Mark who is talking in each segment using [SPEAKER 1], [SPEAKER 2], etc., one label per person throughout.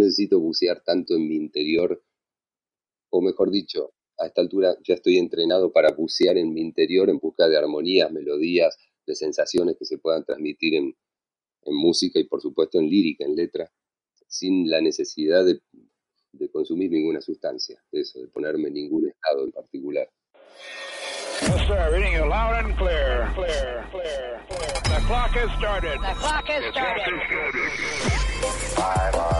[SPEAKER 1] Necesito bucear tanto en mi interior, o mejor dicho, a esta altura ya estoy entrenado para bucear en mi interior en busca de armonías, melodías, de sensaciones que se puedan transmitir en, en música y por supuesto en lírica, en letra, sin la necesidad de, de consumir ninguna sustancia, de eso, de ponerme en ningún estado en particular.
[SPEAKER 2] Yes, sir. Reading you loud and clear. Clear, clear, clear. The clock has started.
[SPEAKER 3] The clock has started.
[SPEAKER 4] Five, five, four,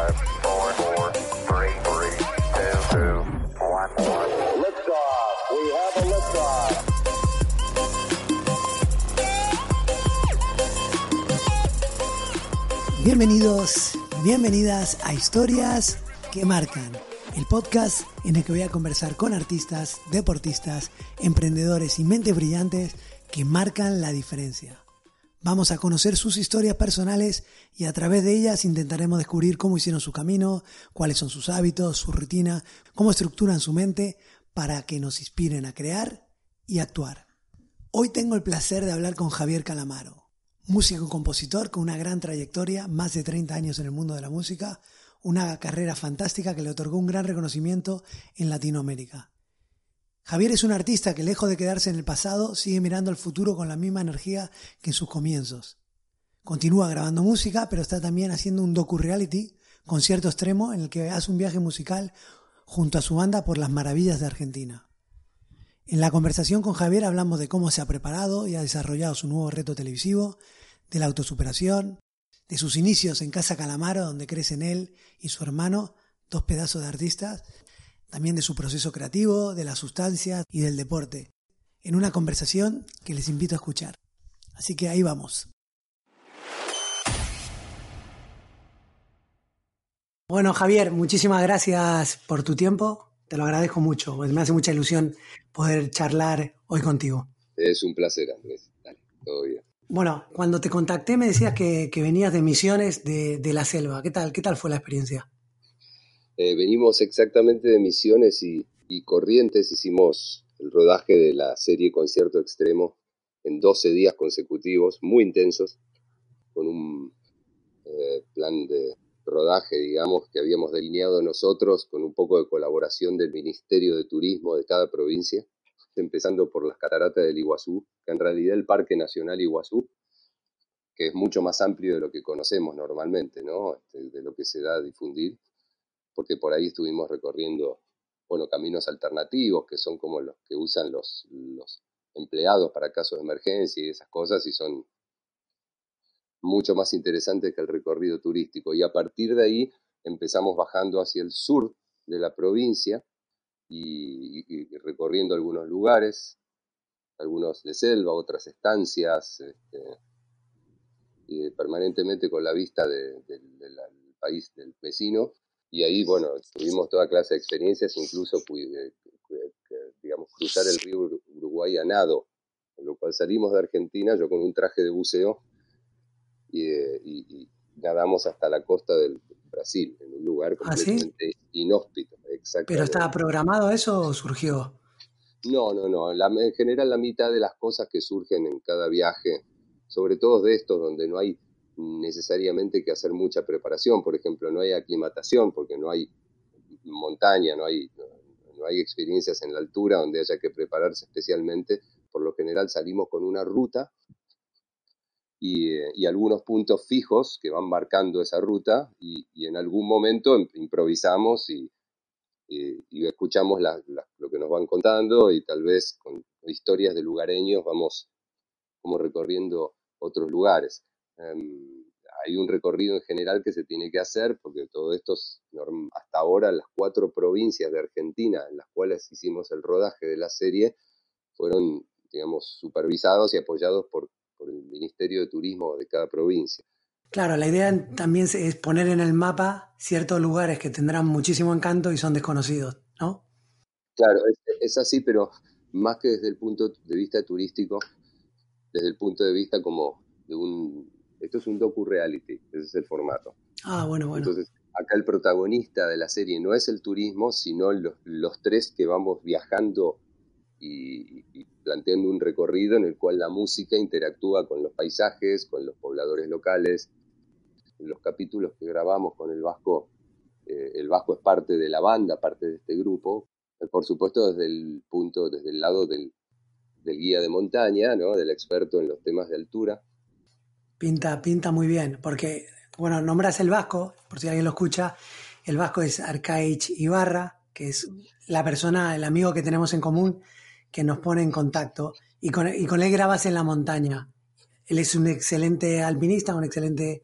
[SPEAKER 5] Bienvenidos, bienvenidas a Historias que Marcan, el podcast en el que voy a conversar con artistas, deportistas, emprendedores y mentes brillantes que marcan la diferencia. Vamos a conocer sus historias personales y a través de ellas intentaremos descubrir cómo hicieron su camino, cuáles son sus hábitos, su rutina, cómo estructuran su mente para que nos inspiren a crear y actuar. Hoy tengo el placer de hablar con Javier Calamaro, músico y compositor con una gran trayectoria, más de 30 años en el mundo de la música, una carrera fantástica que le otorgó un gran reconocimiento en Latinoamérica. Javier es un artista que lejos de quedarse en el pasado, sigue mirando al futuro con la misma energía que en sus comienzos. Continúa grabando música, pero está también haciendo un docu-reality, concierto extremo, en el que hace un viaje musical junto a su banda por las maravillas de Argentina. En la conversación con Javier hablamos de cómo se ha preparado y ha desarrollado su nuevo reto televisivo, de la autosuperación, de sus inicios en Casa Calamaro, donde crecen él y su hermano, dos pedazos de artistas, también de su proceso creativo, de las sustancias y del deporte, en una conversación que les invito a escuchar. Así que ahí vamos. Bueno, Javier, muchísimas gracias por tu tiempo. Te lo agradezco mucho. pues Me hace mucha ilusión poder charlar hoy contigo.
[SPEAKER 1] Es un placer, Andrés. Dale, todo bien.
[SPEAKER 5] Bueno, cuando te contacté me decías que, que venías de misiones de, de, la selva. ¿Qué tal? ¿Qué tal fue la experiencia?
[SPEAKER 1] Eh, venimos exactamente de misiones y, y, Corrientes. Hicimos el rodaje de la serie Concierto Extremo en 12 días consecutivos, muy intensos, con un eh, plan de rodaje, digamos, que habíamos delineado nosotros con un poco de colaboración del Ministerio de Turismo de cada provincia empezando por las cataratas del Iguazú, que en realidad el Parque Nacional Iguazú, que es mucho más amplio de lo que conocemos normalmente, ¿no? Este, de lo que se da a difundir, porque por ahí estuvimos recorriendo, bueno, caminos alternativos, que son como los que usan los, los empleados para casos de emergencia y esas cosas, y son mucho más interesantes que el recorrido turístico. Y a partir de ahí empezamos bajando hacia el sur de la provincia, y, recorriendo algunos lugares, algunos de selva, otras estancias, este, y permanentemente con la vista del de, de país del vecino. Y ahí, bueno, tuvimos toda clase de experiencias, incluso digamos, cruzar el río Uruguay a nado, con lo cual salimos de Argentina, yo con un traje de buceo, y, y, y nadamos hasta la costa del Brasil, en un lugar completamente ¿Ah, sí? inhóspito.
[SPEAKER 5] ¿Pero estaba programado eso o surgió?
[SPEAKER 1] No, no, no. La, en general la mitad de las cosas que surgen en cada viaje, sobre todo de estos donde no hay necesariamente que hacer mucha preparación, por ejemplo, no hay aclimatación porque no hay montaña, no hay, no, no hay experiencias en la altura donde haya que prepararse especialmente, por lo general salimos con una ruta y, y, algunos puntos fijos que van marcando esa ruta y, y en algún momento improvisamos y, y escuchamos la, la, lo que nos van contando y tal vez con historias de lugareños vamos como recorriendo otros lugares. Um, hay un recorrido en general que se tiene que hacer porque todo esto es, hasta ahora las cuatro provincias de Argentina en las cuales hicimos el rodaje de la serie fueron digamos supervisados y apoyados por por el Ministerio de Turismo de cada provincia.
[SPEAKER 5] Claro, la idea también es poner en el mapa ciertos lugares que tendrán muchísimo encanto y son desconocidos, ¿no?
[SPEAKER 1] Claro, es, es así, pero más que desde el punto de vista turístico, desde el punto de vista como de un... Esto es un docu-reality, ese es el formato.
[SPEAKER 5] Ah, bueno, bueno.
[SPEAKER 1] Entonces, acá el protagonista de la serie no es el turismo, sino los, los tres que vamos viajando y, planteando un recorrido en el cual la música interactúa con los paisajes, con los pobladores locales. Los capítulos que grabamos con el Vasco, eh, el Vasco es parte de la banda, parte de este grupo, eh, por supuesto desde el punto, desde el lado del, del guía de montaña, ¿no? del experto en los temas de altura.
[SPEAKER 5] Pinta, pinta muy bien, porque, bueno, nombras el Vasco, por si alguien lo escucha, el Vasco es Arcaich Ibarra, que es la persona, el amigo que tenemos en común, que nos pone en contacto, y con, él grabas en la montaña. Él es un excelente alpinista, un excelente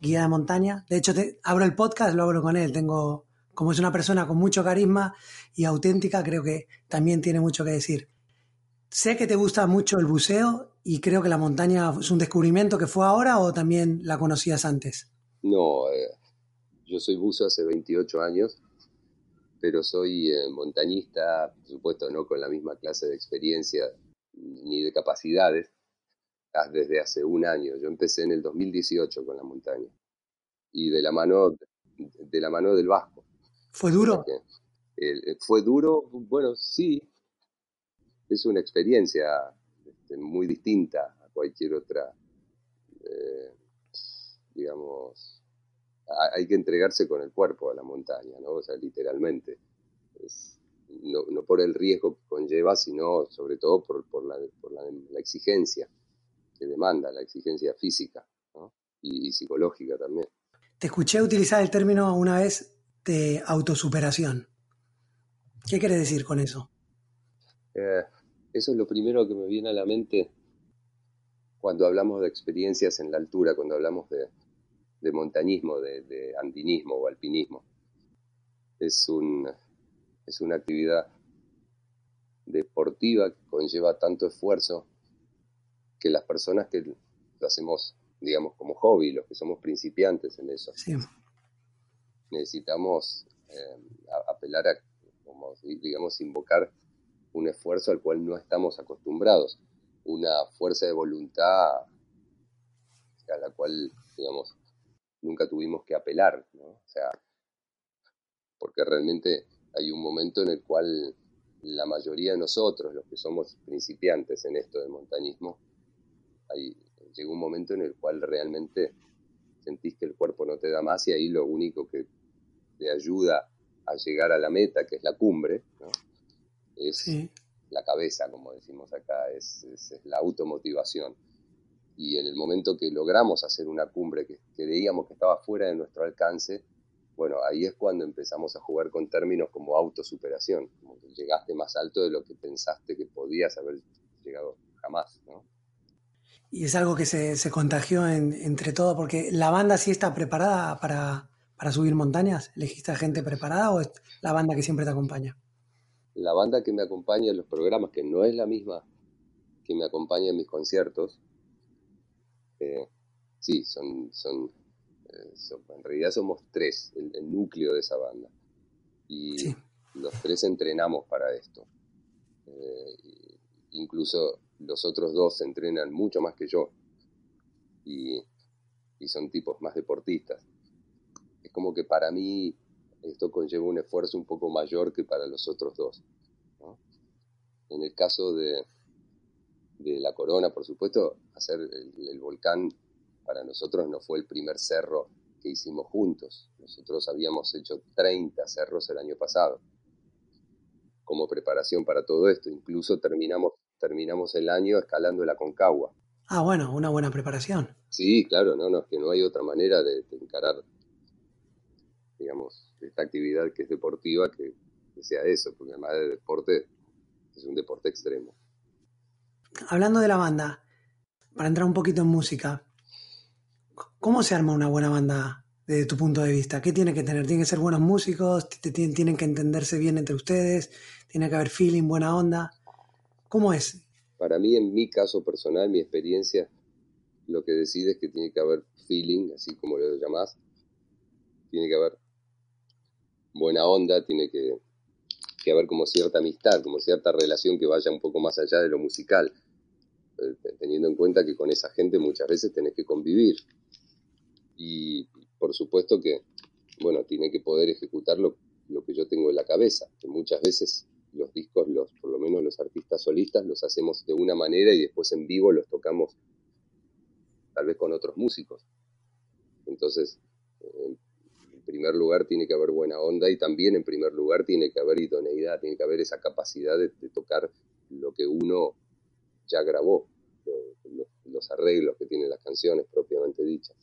[SPEAKER 5] guía de montaña. De hecho, abro el podcast, lo abro con él. Tengo, como es una persona con mucho carisma y auténtica, creo que también tiene mucho que decir. Sé que te gusta mucho el buceo y creo que la montaña es un descubrimiento que fue ahora o también la conocías antes.
[SPEAKER 1] No, eh, yo soy buzo hace 28 años, pero soy eh, montañista, por supuesto, no con la misma clase de experiencia ni de capacidades, desde hace un año. Yo empecé en el 2018 con la montaña y de la mano de la mano del Vasco.
[SPEAKER 5] ¿Fue duro?
[SPEAKER 1] Eh, fue duro, bueno, sí. Es una experiencia este, muy distinta a cualquier otra, eh, digamos, hay que entregarse con el cuerpo a la montaña, ¿no? O sea, literalmente. Es, no, no, por el riesgo que conlleva, sino sobre todo por, por, la, por la, la exigencia que demanda, la exigencia física ¿no? y, y, psicológica también.
[SPEAKER 5] Te escuché utilizar el término una vez de autosuperación. ¿Qué quieres decir con eso?
[SPEAKER 1] Eh, eso es lo primero que me viene a la mente cuando hablamos de experiencias en la altura, cuando hablamos de, de montañismo, de, de, andinismo o alpinismo. Es, un, es una actividad deportiva que conlleva tanto esfuerzo que las personas que lo hacemos, digamos, como hobby, los que somos principiantes en eso,
[SPEAKER 5] Sí.
[SPEAKER 1] necesitamos eh, apelar a, como, digamos, invocar un esfuerzo al cual no estamos acostumbrados, una fuerza de voluntad a la cual, digamos, nunca tuvimos que apelar, ¿no? O sea, porque realmente hay un momento en el cual la mayoría de nosotros, los que somos principiantes en esto del montañismo, hay, llega un momento en el cual realmente sentís que el cuerpo no te da más y ahí lo único que te ayuda a llegar a la meta, que es la cumbre, ¿no? es
[SPEAKER 5] Sí.
[SPEAKER 1] la cabeza, como decimos acá, es, es, es, la automotivación. Y en el momento que logramos hacer una cumbre que creíamos que estaba fuera de nuestro alcance, bueno, ahí es cuando empezamos a jugar con términos como autosuperación, como que llegaste más alto de lo que pensaste que podías haber llegado jamás, ¿no?
[SPEAKER 5] Y es algo que se, se contagió en, entre todos, porque la banda sí está preparada para, para subir montañas. ¿Elegiste a gente preparada o es la banda que siempre te acompaña?
[SPEAKER 1] La banda que me acompaña en los programas, que no es la misma que me acompaña en mis conciertos, eh, sí, son, son, eh, son, en realidad somos tres, el, el, núcleo de esa banda. Y
[SPEAKER 5] sí.
[SPEAKER 1] los tres entrenamos para esto. Eh, incluso los otros dos se entrenan mucho más que yo y, y, son tipos más deportistas. Es como que para mí esto conlleva un esfuerzo un poco mayor que para los otros dos. ¿no? En el caso de, de, la corona, por supuesto, hacer el, el, volcán para nosotros no fue el primer cerro que hicimos juntos. Nosotros habíamos hecho 30 cerros el año pasado como preparación para todo esto. Incluso terminamos terminamos el año escalando la Concagua.
[SPEAKER 5] Ah, bueno, una buena preparación.
[SPEAKER 1] Sí, claro, no, no, es que no hay otra manera de, de encarar, digamos, esta actividad que es deportiva que, que, sea eso, porque además de deporte es un deporte extremo.
[SPEAKER 5] Hablando de la banda, para entrar un poquito en música, ¿cómo se arma una buena banda desde tu punto de vista? ¿Qué tiene que tener? ¿Tienen que ser buenos músicos? ¿Tienen que entenderse bien entre ustedes? ¿Tiene que haber feeling, buena onda? ¿Cómo es?
[SPEAKER 1] Para mí, en mi caso personal, mi experiencia, lo que decide es que tiene que haber feeling, así como lo llamás. Tiene que haber buena onda, tiene que, que haber como cierta amistad, como cierta relación que vaya un poco más allá de lo musical, teniendo en cuenta que con esa gente muchas veces tenés que convivir. Y por supuesto que, bueno, tiene que poder ejecutar lo, lo que yo tengo en la cabeza, que muchas veces los discos, los, por lo menos los artistas solistas, los hacemos de una manera y después en vivo los tocamos tal vez con otros músicos. Entonces, en primer lugar tiene que haber buena onda y también en primer lugar tiene que haber idoneidad, tiene que haber esa capacidad de tocar lo que uno ya grabó, lo- lo- los arreglos que tienen las canciones propiamente dichas.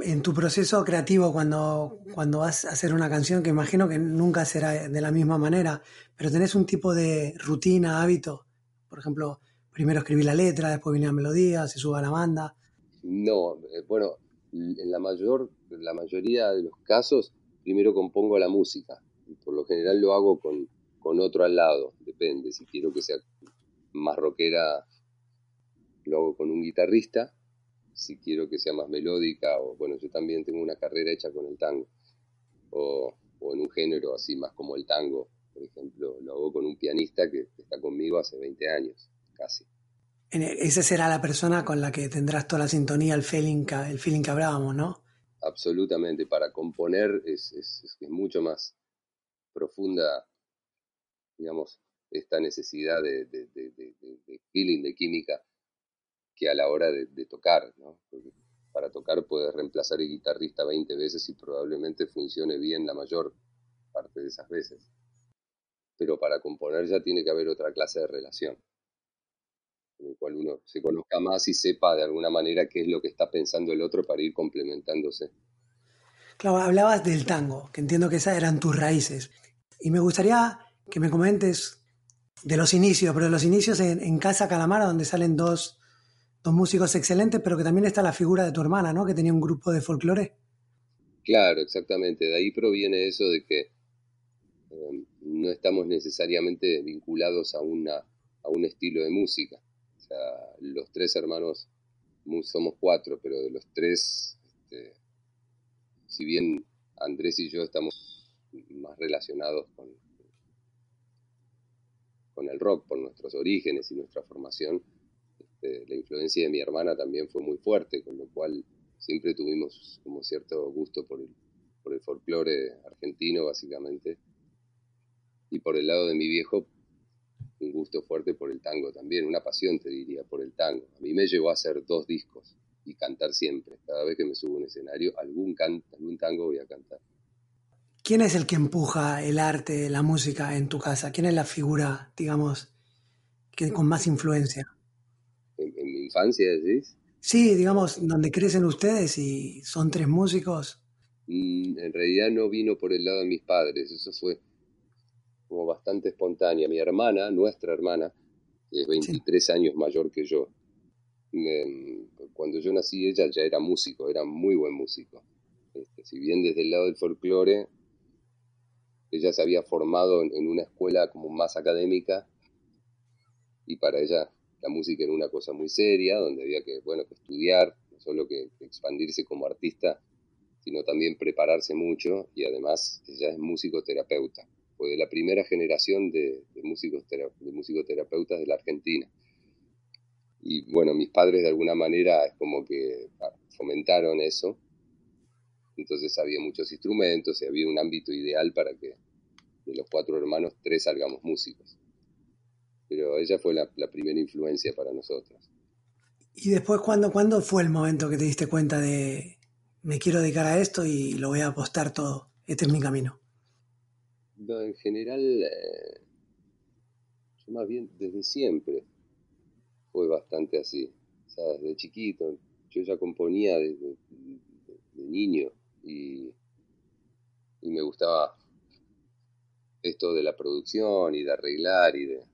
[SPEAKER 5] En tu proceso creativo, cuando, cuando vas a hacer una canción, que imagino que nunca será de la misma manera, pero tenés un tipo de rutina, hábito. Por ejemplo, primero escribí la letra, después viene la melodía, se sube a la banda.
[SPEAKER 1] No, eh, bueno, en la mayor, la mayoría de los casos, primero compongo la música. Y Por lo general lo hago con, con otro al lado, depende. Si quiero que sea más rockera, lo hago con un guitarrista. Si quiero que sea más melódica, o bueno, yo también tengo una carrera hecha con el tango. O, o en un género así más como el tango, por ejemplo, lo hago con un pianista que, que está conmigo hace 20 años, casi.
[SPEAKER 5] En- Esa será la persona con la que tendrás toda la sintonía, el feeling que, el feeling que hablábamos, ¿no?
[SPEAKER 1] absolutamente. Para componer es, es, es- mucho más profunda, digamos, esta necesidad de- de- de feeling, de química, que a la hora de, tocar, ¿no? Para tocar puedes reemplazar el guitarrista 20 veces y probablemente funcione bien la mayor parte de esas veces. Pero para componer ya tiene que haber otra clase de relación, en el cual uno se conozca más y sepa de alguna manera qué es lo que está pensando el otro para ir complementándose.
[SPEAKER 5] Claro, hablabas del tango, que entiendo que esas eran tus raíces. Y me gustaría que me comentes de los inicios, pero de los inicios en, en Casa Calamara, donde salen dos, dos músicos excelentes, pero que también está la figura de tu hermana, ¿no? Que tenía un grupo de folclore.
[SPEAKER 1] Claro, exactamente. De ahí proviene eso de que eh, no estamos necesariamente vinculados a, una, a un estilo de música. O sea, los tres hermanos somos cuatro, pero de los tres, este, si bien Andrés y yo estamos más relacionados con, con el rock por nuestros orígenes y nuestra formación, este, la influencia de mi hermana también fue muy fuerte, con lo cual siempre tuvimos como cierto gusto por el, por el folclore argentino, básicamente. Y por el lado de mi viejo, un gusto fuerte por el tango también, una pasión, te diría, por el tango. A mí me llevó a hacer dos discos y cantar siempre. Cada vez que me subo a un escenario, algún, can, algún tango voy a cantar.
[SPEAKER 5] ¿Quién es el que empuja el arte, la música en tu casa? ¿Quién es la figura, digamos, que con más influencia?
[SPEAKER 1] Infancia, decís,
[SPEAKER 5] Sí, digamos, donde crecen ustedes y son tres músicos.
[SPEAKER 1] Mm, en realidad no vino por el lado de mis padres, eso fue como bastante espontánea. Mi hermana, nuestra hermana, que es 23 años mayor que yo, me- cuando yo nací ella ya era músico, era muy buen músico. Este, si bien desde el lado del folclore, ella se había formado en, en una escuela como más académica y para ella la música era una cosa muy seria, donde había que, bueno, que estudiar, no solo que, expandirse como artista, sino también prepararse mucho y además ella es musicoterapeuta. Fue de la primera generación de, de músicos de musicoterapeutas de la Argentina. Y bueno, mis padres de alguna manera es como que ah, fomentaron eso. Entonces había muchos instrumentos y había un ámbito ideal para que de los cuatro hermanos tres salgamos músicos. Pero ella fue la, la primera influencia para nosotros.
[SPEAKER 5] Y después, ¿cuándo, ¿cuándo fue el momento que te diste cuenta de me quiero dedicar a esto y lo voy a apostar todo? Este es mi camino.
[SPEAKER 1] No, en general, eh, yo más bien desde siempre fue bastante así. O sea, desde chiquito, yo ya componía desde de, de niño y, y me gustaba esto de la producción y de arreglar y de,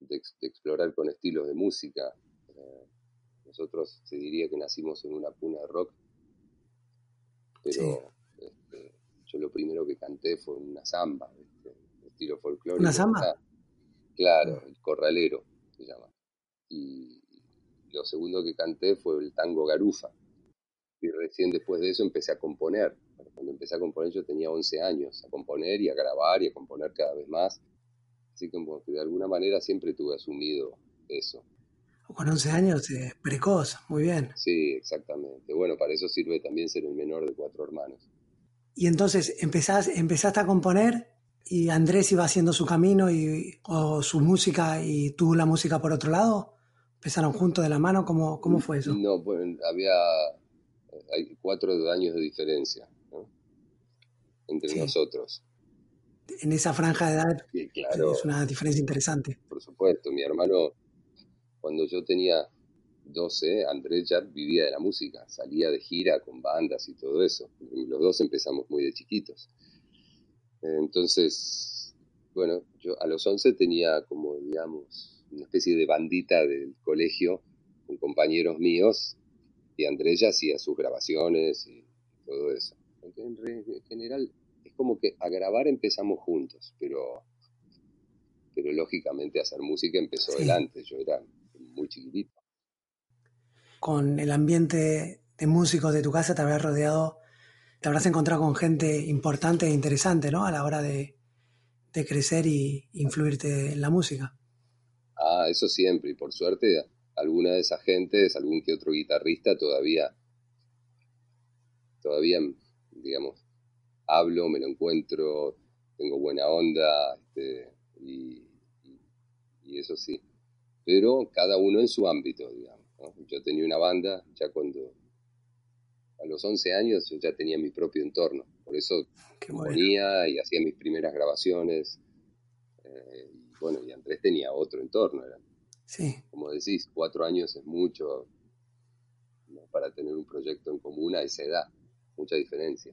[SPEAKER 1] de ex- de explorar con estilos de música. Eh, nosotros se diría que nacimos en una cuna de rock, pero este, yo lo primero que canté fue una samba, ¿viste? estilo folclórico.
[SPEAKER 5] ¿Una samba?
[SPEAKER 1] Claro, el corralero se llama. Y lo segundo que canté fue el tango garufa. y recién después de eso empecé a componer. Cuando empecé a componer yo tenía 11 años, a componer y a grabar y a componer cada vez más. Así que como que de alguna manera siempre tuve asumido eso.
[SPEAKER 5] Con 11 años, eh, precoz, muy bien.
[SPEAKER 1] Sí, exactamente. Bueno, para eso sirve también ser el menor de cuatro hermanos.
[SPEAKER 5] Y entonces empezás, empezaste a componer y Andrés iba haciendo su camino y, o su música y tú la música por otro lado. ¿Empezaron juntos de la mano? ¿Cómo, cómo fue eso?
[SPEAKER 1] No, bueno, había hay cuatro años de diferencia ¿no? entre
[SPEAKER 5] Sí.
[SPEAKER 1] nosotros.
[SPEAKER 5] En esa franja de edad
[SPEAKER 1] Y claro,
[SPEAKER 5] es una diferencia interesante.
[SPEAKER 1] por supuesto, mi hermano, cuando yo tenía 12, Andrés ya vivía de la música, salía de gira con bandas y todo eso. Los dos empezamos muy de chiquitos. Entonces, bueno, yo a los 11 tenía como, digamos, una especie de bandita del colegio con compañeros míos y Andrés ya hacía sus grabaciones y todo eso. En, general, como que a grabar empezamos juntos, pero, pero lógicamente a hacer música empezó
[SPEAKER 5] Sí.
[SPEAKER 1] él antes, yo era muy chiquitito.
[SPEAKER 5] Con el ambiente de músicos de tu casa te habrás rodeado, te habrás encontrado con gente importante e interesante, ¿no? A la hora de, de crecer y influirte en la música.
[SPEAKER 1] Ah, eso siempre, y por suerte alguna de esas gentes, algún que otro guitarrista todavía, todavía, digamos, hablo, me lo encuentro, tengo buena onda, este, y, y- y eso sí. Pero cada uno en su ámbito, digamos. ¿no? Yo tenía una banda, ya cuando, a los 11 años, yo ya tenía mi propio entorno, por eso
[SPEAKER 5] Qué bueno.
[SPEAKER 1] componía y hacía mis primeras grabaciones. eh, y bueno, y Andrés tenía otro entorno, era
[SPEAKER 5] Sí.
[SPEAKER 1] como decís, cuatro años es mucho ¿no? para tener un proyecto en común a esa edad, mucha diferencia.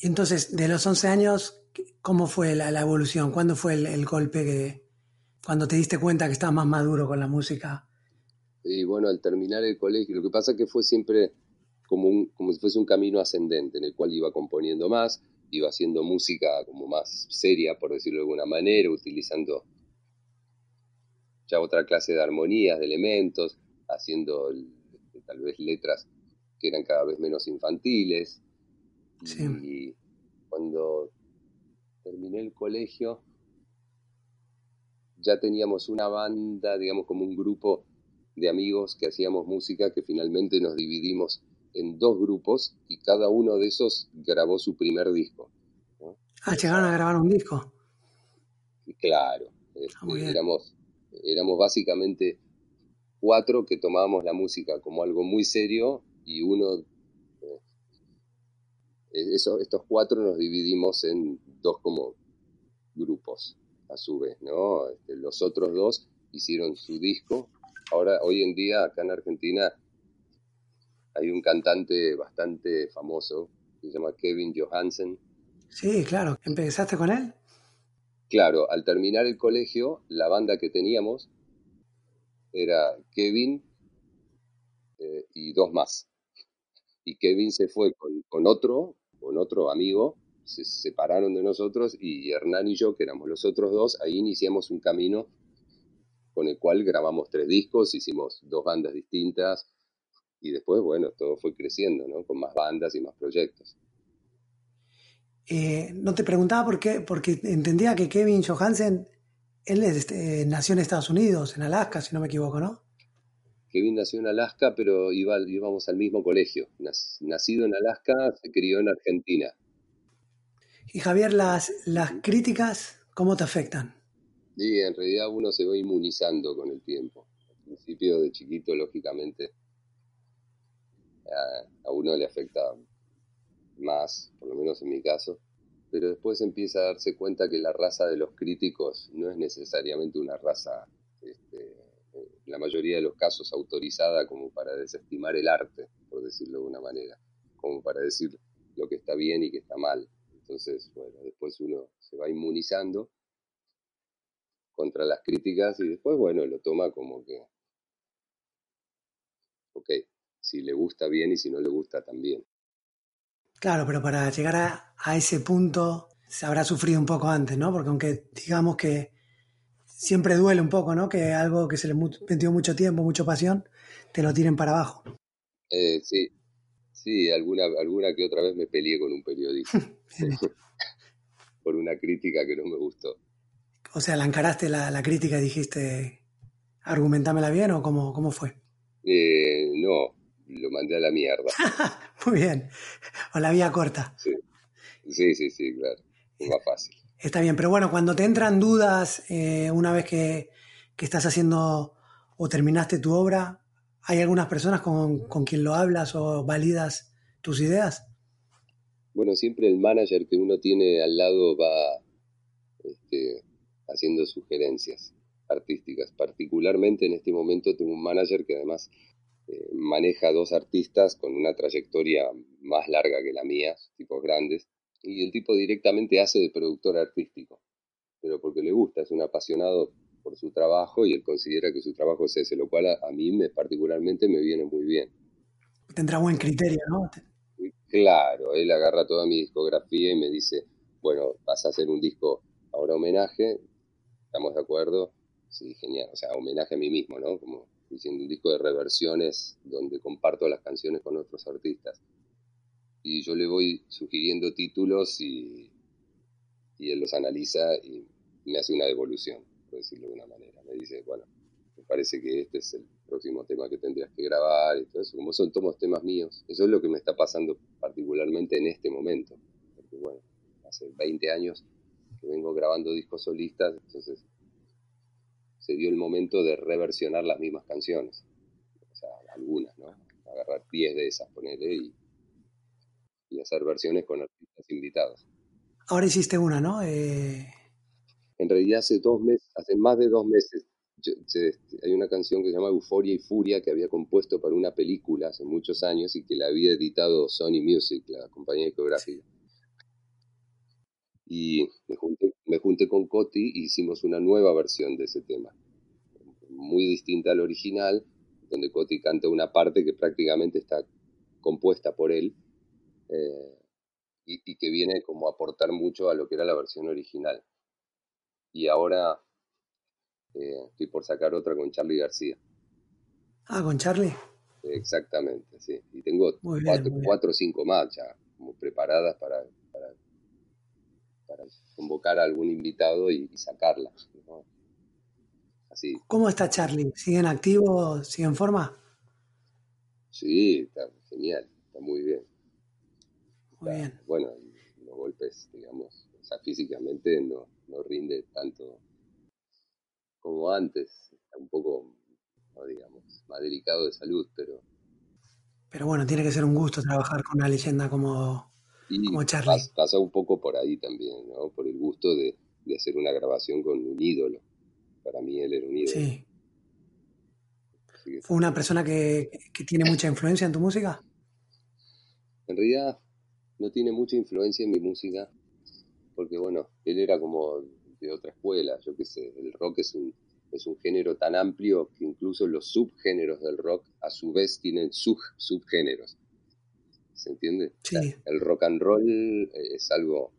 [SPEAKER 5] Y entonces, de los 11 años, ¿cómo fue la, evolución? ¿Cuándo fue el, golpe que, cuando te diste cuenta que estabas más maduro con la música?
[SPEAKER 1] Y bueno, al terminar el colegio, lo que pasa que fue siempre como, un, como si fuese un camino ascendente, en el cual iba componiendo más, iba haciendo música como más seria, por decirlo de alguna manera, utilizando ya otra clase de armonías, de elementos, haciendo tal vez letras que eran cada vez menos infantiles.
[SPEAKER 5] Sí.
[SPEAKER 1] Y cuando terminé el colegio, ya teníamos una banda, digamos, como un grupo de amigos que hacíamos música que finalmente nos dividimos en dos grupos y cada uno de esos grabó su primer disco. ¿no?
[SPEAKER 5] Ah, llegaron a grabar un disco.
[SPEAKER 1] Claro, este,
[SPEAKER 5] Ah, bien.
[SPEAKER 1] éramos, éramos básicamente cuatro que tomábamos la música como algo muy serio y uno, eso- estos cuatro nos dividimos en dos como grupos a su vez, ¿no? Este, los otros dos hicieron su disco. Ahora, hoy en día, acá en Argentina, hay un cantante bastante famoso que se llama Kevin Johansen,
[SPEAKER 5] Sí, claro. ¿Empezaste con él?
[SPEAKER 1] Claro, al terminar el colegio, la banda que teníamos era Kevin eh, y dos más. Y Kevin se fue con, con otro, con otro amigo, se separaron de nosotros y Hernán y yo, que éramos los otros dos, ahí iniciamos un camino con el cual grabamos tres discos, hicimos dos bandas distintas y después, bueno, todo fue creciendo, ¿no? Con más bandas y más proyectos.
[SPEAKER 5] Eh, no te preguntaba por qué, porque entendía que Kevin Johansen, él es, este, nació en Estados Unidos, en Alaska, si no me equivoco, ¿no?
[SPEAKER 1] Kevin nació en Alaska, pero iba, íbamos al mismo colegio. Nacido en Alaska, se crió en Argentina.
[SPEAKER 5] Y Javier, las, las críticas, ¿cómo te afectan?
[SPEAKER 1] Y en realidad uno se va inmunizando con el tiempo. Al principio de chiquito, lógicamente, a, a uno le afecta más, por lo menos en mi caso, pero después empieza a darse cuenta que la raza de los críticos no es necesariamente una raza, este, la mayoría de los casos, autorizada como para desestimar el arte, por decirlo de una manera, como para decir lo que está bien y que está mal. Entonces, bueno, después uno se va inmunizando contra las críticas y después, bueno, lo toma como que, ok, si le gusta bien y si no le gusta también.
[SPEAKER 5] Claro, pero para llegar a, a ese punto se habrá sufrido un poco antes, ¿no? Porque aunque digamos que siempre duele un poco, ¿no? Que algo que se le metió mucho tiempo, mucha pasión, te lo tiren para abajo.
[SPEAKER 1] Eh, sí, Sí, alguna, alguna que otra vez me peleé con un periodista por una crítica que no me gustó.
[SPEAKER 5] O sea, la encaraste la, la crítica y dijiste, argumentámela bien o cómo, cómo fue.
[SPEAKER 1] Eh, no, lo mandé a la mierda.
[SPEAKER 5] Muy bien. O la vía corta.
[SPEAKER 1] Sí, sí, sí, sí, claro. Es más fácil.
[SPEAKER 5] Está bien, pero bueno, cuando te entran dudas, eh, una vez que, que estás haciendo o terminaste tu obra, ¿hay algunas personas con, con quien lo hablas o validas tus ideas?
[SPEAKER 1] Bueno, siempre el manager que uno tiene al lado va este, haciendo sugerencias artísticas. Particularmente en este momento tengo un manager que además eh, maneja dos artistas con una trayectoria más larga que la mía, tipos grandes, y el tipo directamente hace de productor artístico, pero porque le gusta, es un apasionado por su trabajo y él considera que su trabajo es ese, lo cual a, a mí me, particularmente me viene muy bien.
[SPEAKER 5] Tendrá buen criterio, ¿no?
[SPEAKER 1] Claro, él agarra toda mi discografía y me dice, bueno, vas a hacer un disco ahora homenaje, ¿estamos de acuerdo? Sí, genial, o sea, homenaje a mí mismo, ¿no? Como diciendo un disco de reversiones donde comparto las canciones con otros artistas. Y yo le voy sugiriendo títulos y, y él los analiza y me hace una devolución, por decirlo de una manera. Me dice, bueno, me parece que este es el próximo tema que tendrías que grabar y todo eso. Como son tomos temas míos, eso es lo que me está pasando particularmente en este momento. Porque bueno, hace 20 años que vengo grabando discos solistas, entonces se dio el momento de reversionar las mismas canciones. O sea, algunas, ¿no? Agarrar 10 de esas, ponerle y, y hacer versiones con artistas invitados.
[SPEAKER 5] Ahora hiciste una, ¿no? Eh,
[SPEAKER 1] En realidad hace dos meses, hace más de dos meses, yo- se- hay una canción que se llama Euforia y Furia que había compuesto para una película hace muchos años y que la había editado Sony Music, la compañía discográfica. Y me junté, me junté con Coti y hicimos una nueva versión de ese tema, muy distinta al original, donde Coti canta una parte que prácticamente está compuesta por él eh, y, y que viene como a aportar mucho a lo que era la versión original. Y ahora eh, estoy por sacar otra con Charlie García.
[SPEAKER 5] ah, con Charlie.
[SPEAKER 1] Exactamente, sí. Y tengo
[SPEAKER 5] Muy
[SPEAKER 1] cuatro,
[SPEAKER 5] bien.
[SPEAKER 1] cuatro o cinco más ya como preparadas para, para, para convocar a algún invitado y, y sacarlas. ¿no? Así,
[SPEAKER 5] ¿Cómo está Charlie? ¿Sigue en activo? ¿Sigue en forma?
[SPEAKER 1] sí, está genial, está muy bien.
[SPEAKER 5] Muy
[SPEAKER 1] Está-
[SPEAKER 5] bien.
[SPEAKER 1] Bueno, los golpes, digamos, o sea, físicamente no, no rinde tanto como antes. Está un poco, no digamos, más delicado de salud, pero
[SPEAKER 5] Pero bueno, tiene que ser un gusto trabajar con una leyenda como,
[SPEAKER 1] Y
[SPEAKER 5] como Charlie.
[SPEAKER 1] pas- pasa un poco por ahí también, ¿no? Por el gusto de, de hacer una grabación con un ídolo. Para mí él era un ídolo.
[SPEAKER 5] Sí. ¿Fue una persona que, que tiene mucha influencia en tu música?
[SPEAKER 1] en realidad no tiene mucha influencia en mi música, porque bueno, él era como de otra escuela, yo qué sé, el rock es un, es un género tan amplio que incluso los subgéneros del rock a su vez tienen sub, subgéneros. ¿Se entiende?
[SPEAKER 5] Sí.
[SPEAKER 1] El rock and roll eh, es algo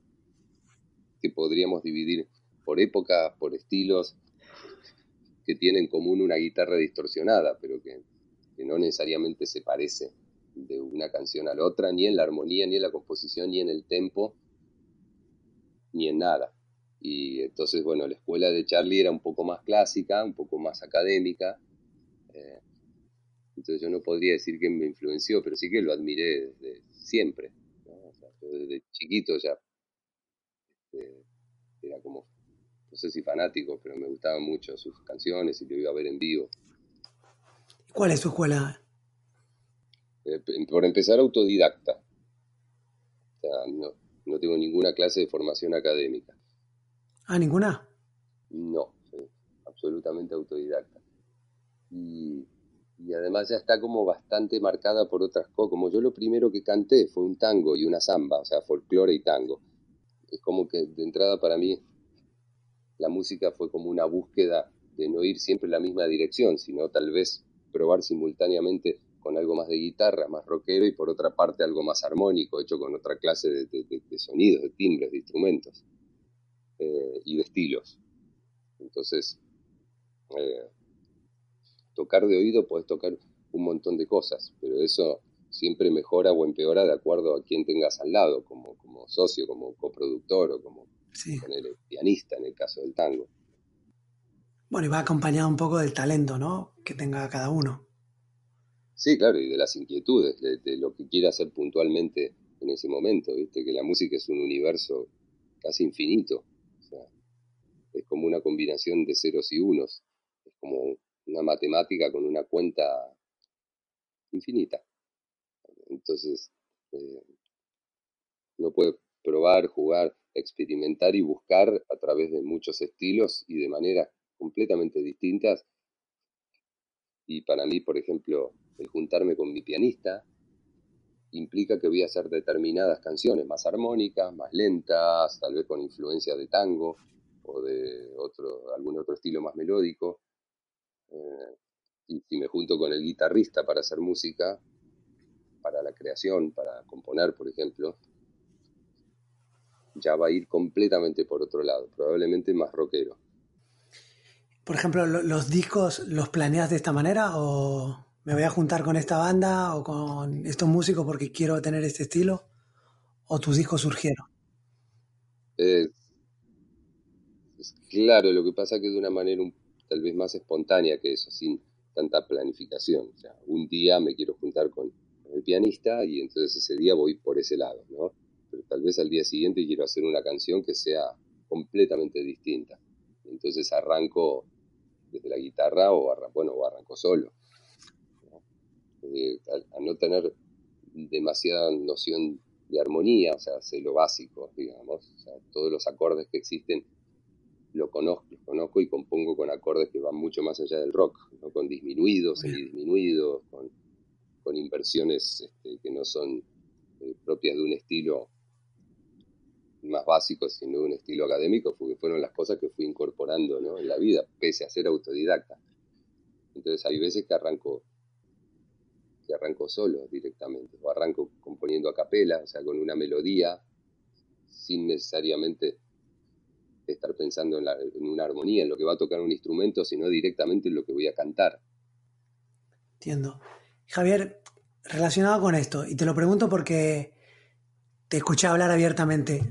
[SPEAKER 1] que podríamos dividir por épocas, por estilos, que tienen en común una guitarra distorsionada, pero que, que no necesariamente se parece de una canción a la otra, ni en la armonía, ni en la composición, ni en el tempo, ni en nada. Y entonces, bueno, la escuela de Charlie era un poco más clásica, un poco más académica. eh, entonces yo no podría decir que me influenció, pero sí que lo admiré desde siempre. ¿no? Yo desde chiquito ya este, era como, no sé si fanático, pero me gustaban mucho sus canciones y lo iba a ver en vivo.
[SPEAKER 5] ¿Cuál es tu escuela?
[SPEAKER 1] Eh, por empezar, autodidacta. O sea, no, no tengo ninguna clase de formación académica.
[SPEAKER 5] Ah, ninguna.
[SPEAKER 1] No, soy absolutamente autodidacta. Y, y además ya está como bastante marcada por otras cosas. Como yo lo primero que canté fue un tango y una samba, o sea, folclore y tango. Es como que de entrada para mí la música fue como una búsqueda de no ir siempre en la misma dirección, sino tal vez probar simultáneamente con algo más de guitarra, más rockero y por otra parte algo más armónico, hecho con otra clase de, de- de- de sonidos, de timbres, de instrumentos eh, y de estilos. Entonces, eh, tocar de oído puedes tocar un montón de cosas, pero eso siempre mejora o empeora de acuerdo a quién tengas al lado, como, como socio, como coproductor o como
[SPEAKER 5] Sí.
[SPEAKER 1] con el pianista en el caso del tango.
[SPEAKER 5] Bueno, y va acompañado un poco del talento, ¿no? Que tenga cada uno.
[SPEAKER 1] Sí, claro, y de las inquietudes, de, lo que quiera hacer puntualmente en ese momento, viste que la música es un universo casi infinito, o sea, es como una combinación de ceros y unos, es como una matemática con una cuenta infinita. Entonces, eh, uno puede probar, jugar, experimentar y buscar a través de muchos estilos y de maneras completamente distintas. Y para mí, por ejemplo, el juntarme con mi pianista implica que voy a hacer determinadas canciones más armónicas, más lentas, tal vez con influencia de tango o de otro, algún otro estilo más melódico. Eh, y si me junto con el guitarrista para hacer música, para la creación, para componer, por ejemplo, ya va a ir completamente por otro lado, probablemente más rockero.
[SPEAKER 5] Por ejemplo, lo- ¿los discos los planeas de esta manera o me voy a juntar con esta banda o con estos músicos porque quiero tener este estilo? ¿O tus discos surgieron?
[SPEAKER 1] Eh, es claro, lo que pasa que de una manera tal vez más espontánea que eso, sin tanta planificación. O sea, un día me quiero juntar con, el pianista y entonces ese día voy por ese lado, ¿no? Pero tal vez al día siguiente quiero hacer una canción que sea completamente distinta. Entonces arranco desde la guitarra o, bueno, o arranco solo. Eh, al no tener demasiada noción de armonía, o sea, sé lo básico, digamos, o sea, todos los acordes que existen lo conozco, los conozco y compongo con acordes que van mucho más allá del rock, ¿no? con disminuidos, semidisminuidos, con, con inversiones este, que no son eh, propias de un estilo más básico, sino de un estilo académico, porque fueron las cosas que fui incorporando ¿no? en la vida, pese a ser autodidacta. Entonces hay veces que arranco que arranco solo directamente, o arranco componiendo a capela, o sea, con una melodía, sin necesariamente estar pensando en, una armonía, en lo que va a tocar un instrumento, sino directamente en lo que voy a cantar.
[SPEAKER 5] Entiendo. Javier, relacionado con esto, y te lo pregunto porque te escuché hablar abiertamente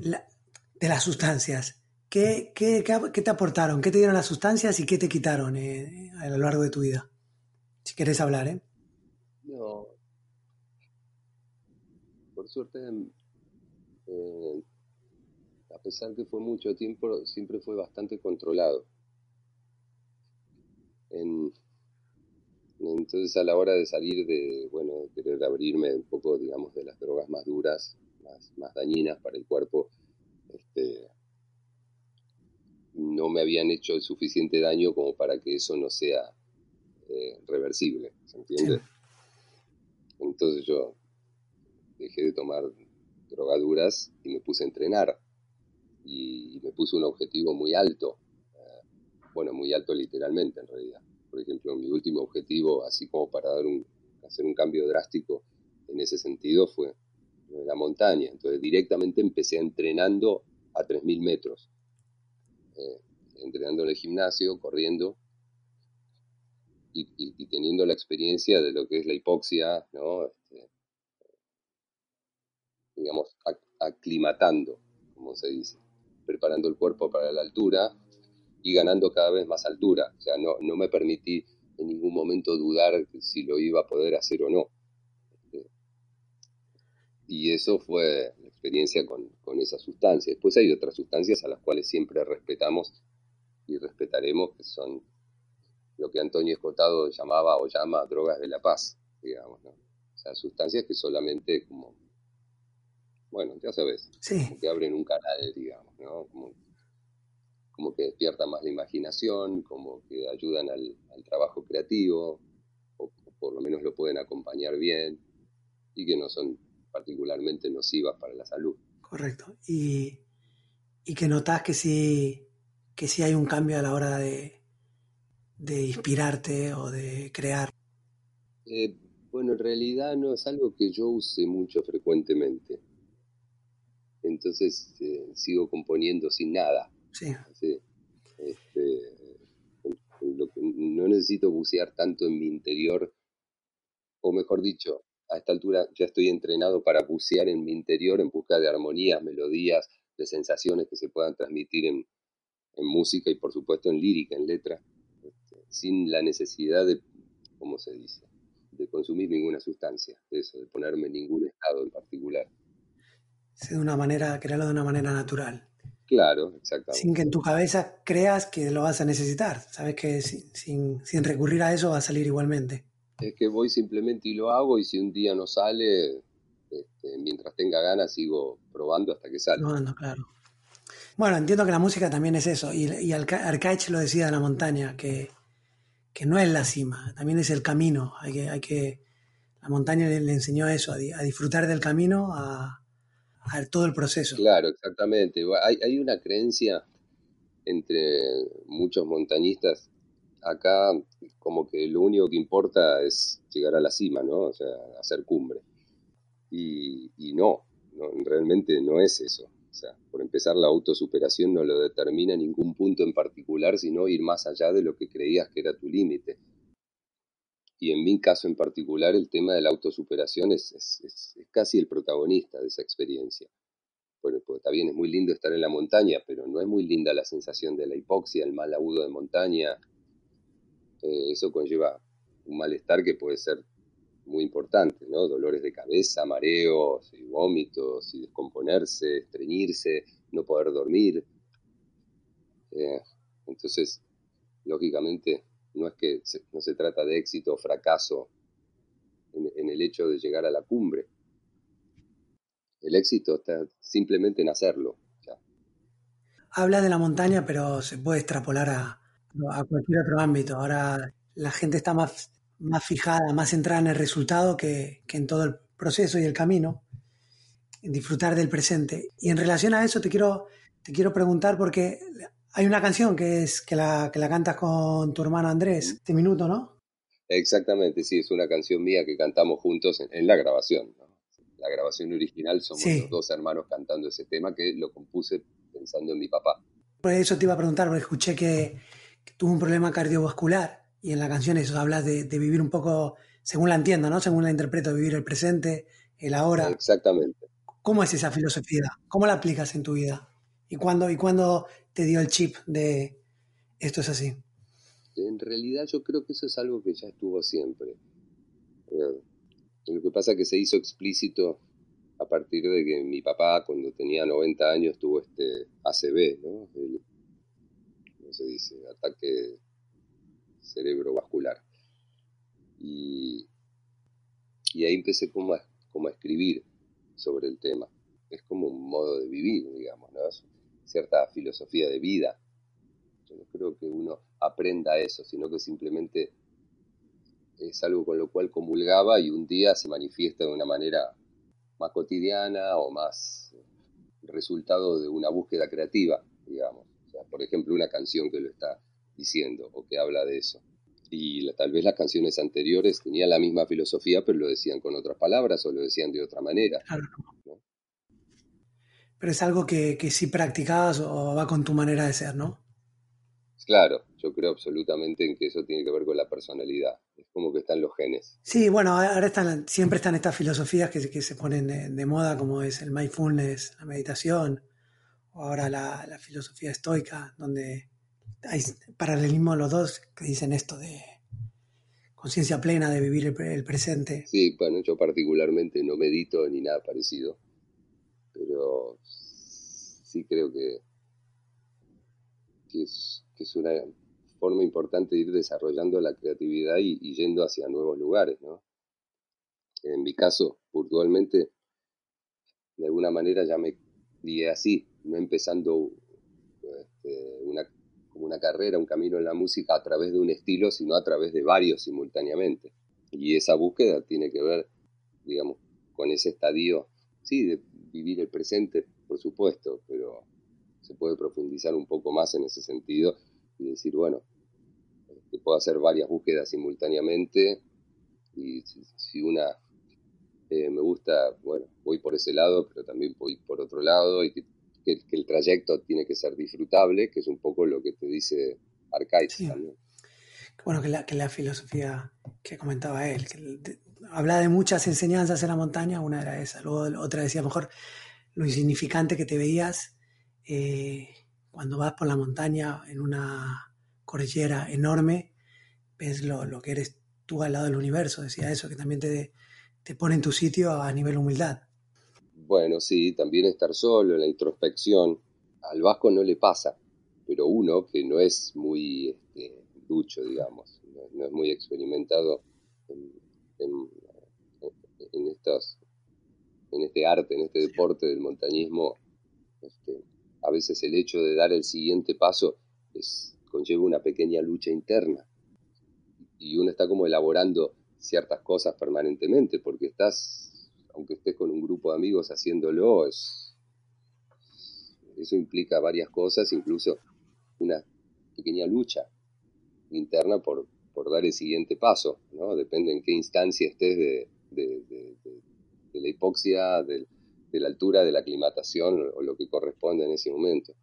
[SPEAKER 5] de las sustancias. ¿Qué, qué, qué, qué te aportaron? ¿Qué te dieron las sustancias y qué te quitaron eh, a lo largo de tu vida? Si querés hablar, ¿eh?
[SPEAKER 1] No. Por suerte, eh, a pesar que fue mucho tiempo, siempre fue bastante controlado. En- entonces, a la hora de salir de, bueno, de querer abrirme un poco, digamos, de las drogas más duras, más, más dañinas para el cuerpo, este, no me habían hecho el suficiente daño como para que eso no sea eh, reversible, ¿se entiende? Entonces yo dejé de tomar drogaduras y me puse a entrenar. Y me puse un objetivo muy alto. eh, bueno, muy alto literalmente en realidad. Por ejemplo, mi último objetivo, así como para dar un, hacer un cambio drástico en ese sentido, fue la montaña. Entonces directamente empecé entrenando a 3.000 metros. Eh, entrenando en el gimnasio, corriendo, y, teniendo la experiencia de lo que es la hipoxia, ¿no? Este, digamos, ac- aclimatando, como se dice, preparando el cuerpo para la altura y ganando cada vez más altura. O sea, no, no me permití en ningún momento dudar si lo iba a poder hacer o no. Este, y eso fue la experiencia con, con esa sustancia. Después hay otras sustancias a las cuales siempre respetamos y respetaremos, que son lo que Antonio Escotado llamaba o llama drogas de la paz, digamos, ¿no? O sea, sustancias que solamente como, bueno, ya sabes,
[SPEAKER 5] Sí,
[SPEAKER 1] como que abren un canal, digamos, ¿no? Como, como que despiertan más la imaginación, como que ayudan al, al trabajo creativo, o, o por lo menos lo pueden acompañar bien, y que no son particularmente nocivas para la salud.
[SPEAKER 5] correcto. Y, y que notás que sí, que sí hay un cambio a la hora de, de inspirarte o de crear.
[SPEAKER 1] Eh, bueno, en realidad no es algo que yo use mucho frecuentemente. Entonces eh, sigo componiendo sin nada.
[SPEAKER 5] Sí,
[SPEAKER 1] Sí. Este, lo que- no necesito bucear tanto en mi interior, o mejor dicho, a esta altura ya estoy entrenado para bucear en mi interior en busca de armonías, melodías, de sensaciones que se puedan transmitir en, en música y por supuesto en lírica, en letra, sin la necesidad de, ¿cómo se dice?, de consumir ninguna sustancia, de eso, de ponerme en ningún estado en particular.
[SPEAKER 5] Sí, de una manera, crearlo de una manera natural.
[SPEAKER 1] Claro, exactamente.
[SPEAKER 5] Sin que en tu cabeza creas que lo vas a necesitar. Sabes que sin, sin, sin recurrir a eso va a salir igualmente.
[SPEAKER 1] Es que voy simplemente y lo hago y si un día no sale, este, mientras tenga ganas sigo probando hasta que sale.
[SPEAKER 5] Probando, claro. Bueno, entiendo que la música también es eso. Y, y Arca- Arcaich lo decía de la montaña, que, que no es la cima, también es el camino. Hay que, hay que, la montaña le, enseñó eso, a, a disfrutar del camino, a, a todo el proceso.
[SPEAKER 1] Claro, exactamente. Hay, hay una creencia entre muchos montañistas acá como que lo único que importa es llegar a la cima, ¿no? O sea, hacer cumbre. Y, y no, no, realmente no es eso. O sea, por empezar, la autosuperación no lo determina ningún punto en particular, sino ir más allá de lo que creías que era tu límite. Y en mi caso en particular, el tema de la autosuperación es, casi el protagonista de esa experiencia. Bueno, pues está bien, es muy lindo estar en la montaña, pero no es muy linda la sensación de la hipoxia, el mal agudo de montaña. Eh, eso conlleva un malestar que puede ser muy importante, ¿no? Dolores de cabeza, mareos, y vómitos, y descomponerse, estreñirse, no poder dormir. Eh, entonces, lógicamente, no es que se, no se trata de éxito o fracaso en, en el hecho de llegar a la cumbre. El éxito está simplemente en hacerlo. Ya.
[SPEAKER 5] Habla de la montaña, pero se puede extrapolar a, a cualquier otro ámbito. Ahora la gente está más, más fijada, más centrada en el resultado que, que, en todo el proceso y el camino, en disfrutar del presente. Y en relación a eso te quiero, te quiero preguntar porque hay una canción que es que la, que la cantas con tu hermano Andrés, este minuto, ¿no?
[SPEAKER 1] Exactamente, sí, es una canción mía que cantamos juntos en, en la grabación. ¿no? La grabación original somos sí. los dos hermanos cantando ese tema que lo compuse pensando en mi papá.
[SPEAKER 5] Por eso te iba a preguntar, porque escuché que, que tuvo un problema cardiovascular y en la canción eso hablas de, de, vivir un poco, según la entiendo, ¿no? Según la interpreto, vivir el presente, el ahora.
[SPEAKER 1] Exactamente.
[SPEAKER 5] ¿Cómo es esa filosofía? ¿Cómo la aplicas en tu vida? ¿Y cuándo, y cuándo te dio el chip de esto es así?
[SPEAKER 1] En realidad yo creo que eso es algo que ya estuvo siempre. Eh, lo que pasa es que se hizo explícito a partir de que mi papá cuando tenía 90 años tuvo este ACV, ¿no? El, ¿Cómo se dice? Ataque cerebrovascular. Y, y ahí empecé como a, como a escribir sobre el tema. Es como un modo de vivir, digamos, ¿no? Es cierta filosofía de vida. Yo no creo que uno aprenda eso, sino que simplemente es algo con lo cual comulgaba y un día se manifiesta de una manera más cotidiana o más resultado de una búsqueda creativa, digamos. O sea, por ejemplo, una canción que lo está diciendo o que habla de eso. Y la, tal vez las canciones anteriores tenían la misma filosofía, pero lo decían con otras palabras o lo decían de otra manera.
[SPEAKER 5] Claro. ¿no? Pero es algo que, que sí practicabas o va con tu manera de ser, ¿no?
[SPEAKER 1] Claro, yo creo absolutamente en que eso tiene que ver con la personalidad. Es como que están los genes.
[SPEAKER 5] Sí, bueno, ahora están, siempre están estas filosofías que, que se ponen de, de, moda, como es el mindfulness, la meditación, o ahora la, la filosofía estoica, donde hay paralelismo los dos que dicen esto de conciencia plena, de vivir el, el, presente.
[SPEAKER 1] Sí, bueno, yo particularmente no medito ni nada parecido, pero sí creo que, que, es, una forma importante de ir desarrollando la creatividad y, yendo hacia nuevos lugares, ¿no? En mi caso, puntualmente, de alguna manera ya me guié así, no empezando este, como una carrera, un camino en la música a través de un estilo, sino a través de varios simultáneamente. Y esa búsqueda tiene que ver, digamos, con ese estadio, sí, de vivir el presente, por supuesto, pero se puede profundizar un poco más en ese sentido y decir, bueno, que puedo hacer varias búsquedas simultáneamente y si, si una eh, me gusta, bueno, voy por ese lado, pero también voy por otro lado y que, que, que, el trayecto tiene que ser disfrutable, que es un poco lo que te dice Arcade
[SPEAKER 5] sí.
[SPEAKER 1] también.
[SPEAKER 5] bueno, que la, que la filosofía que comentaba él, que de- habla de muchas enseñanzas en la montaña, una era esa, luego otra decía mejor lo insignificante que te veías eh, cuando vas por la montaña en una cordillera enorme, ves lo, lo que eres tú al lado del universo, decía eso, que también te, te pone en tu sitio a nivel humildad.
[SPEAKER 1] Bueno, sí, también estar solo en la introspección. Al vasco no le pasa, pero uno que no es muy este, ducho, digamos, no, es muy experimentado en, en- en en este arte, en este deporte del montañismo, este, a veces el hecho de dar el siguiente paso es, conlleva una pequeña lucha interna y uno está como elaborando ciertas cosas permanentemente, porque estás, aunque estés con un grupo de amigos haciéndolo, es, eso implica varias cosas, incluso una pequeña lucha interna por, por dar el siguiente paso, ¿no? Depende en qué instancia estés de, la hipoxia, de la altura, de la aclimatación o lo que corresponde en ese momento.